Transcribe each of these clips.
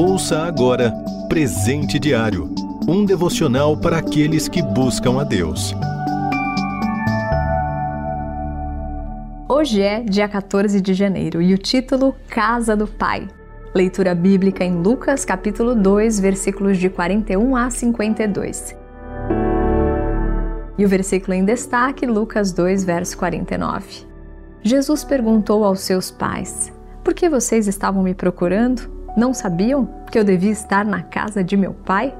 Ouça agora Presente Diário um devocional para aqueles que buscam a Deus. Hoje é dia 14 de janeiro e o título Casa do Pai. Leitura bíblica em Lucas, capítulo 2, versículos de 41 a 52. E o versículo em destaque, Lucas 2, verso 49. Jesus perguntou aos seus pais: Por que vocês estavam me procurando? Não sabiam que eu devia estar na casa de meu pai?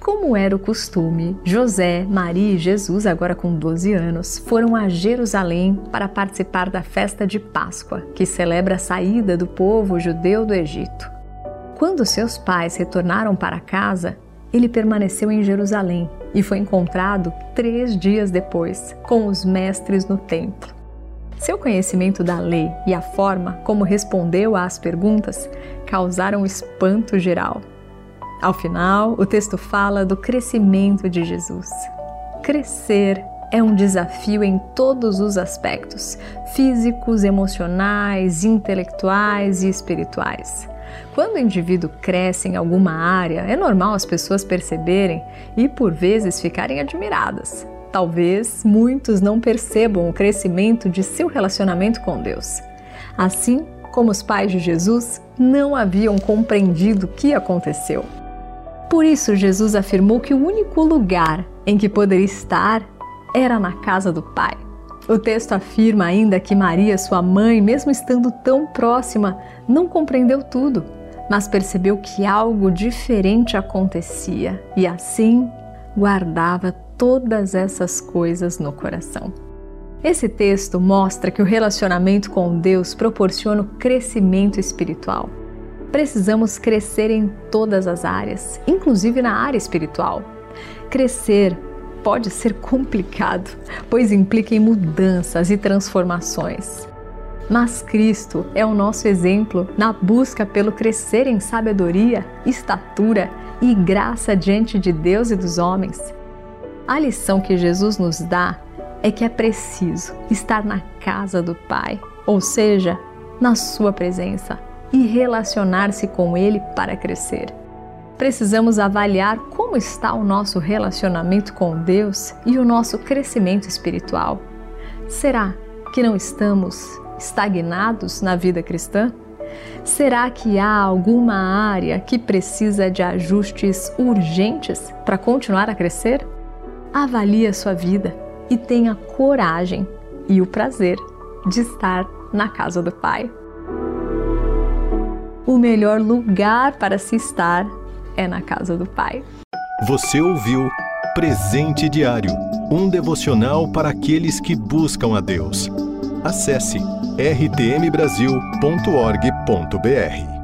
Como era o costume, José, Maria e Jesus, agora com 12 anos, foram a Jerusalém para participar da festa de Páscoa, que celebra a saída do povo judeu do Egito. Quando seus pais retornaram para casa, ele permaneceu em Jerusalém e foi encontrado três dias depois com os mestres no templo. Seu conhecimento da lei e a forma como respondeu às perguntas causaram espanto geral. Ao final, o texto fala do crescimento de Jesus. Crescer é um desafio em todos os aspectos físicos, emocionais, intelectuais e espirituais. Quando o indivíduo cresce em alguma área, é normal as pessoas perceberem e por vezes ficarem admiradas. Talvez muitos não percebam o crescimento de seu relacionamento com Deus. Assim como os pais de Jesus não haviam compreendido o que aconteceu. Por isso, Jesus afirmou que o único lugar em que poderia estar era na casa do Pai. O texto afirma ainda que Maria, sua mãe, mesmo estando tão próxima, não compreendeu tudo, mas percebeu que algo diferente acontecia e assim guardava todas essas coisas no coração. Esse texto mostra que o relacionamento com Deus proporciona o crescimento espiritual. Precisamos crescer em todas as áreas, inclusive na área espiritual. Crescer pode ser complicado, pois implica em mudanças e transformações. Mas Cristo é o nosso exemplo na busca pelo crescer em sabedoria, estatura e graça diante de Deus e dos homens. A lição que Jesus nos dá é que é preciso estar na casa do Pai, ou seja, na Sua presença, e relacionar-se com Ele para crescer. Precisamos avaliar como está o nosso relacionamento com Deus e o nosso crescimento espiritual. Será que não estamos estagnados na vida cristã? Será que há alguma área que precisa de ajustes urgentes para continuar a crescer? Avalie a sua vida e tenha coragem e o prazer de estar na casa do Pai. O melhor lugar para se estar é na casa do Pai. Você ouviu Presente Diário um devocional para aqueles que buscam a Deus. Acesse rtmbrasil.org.br.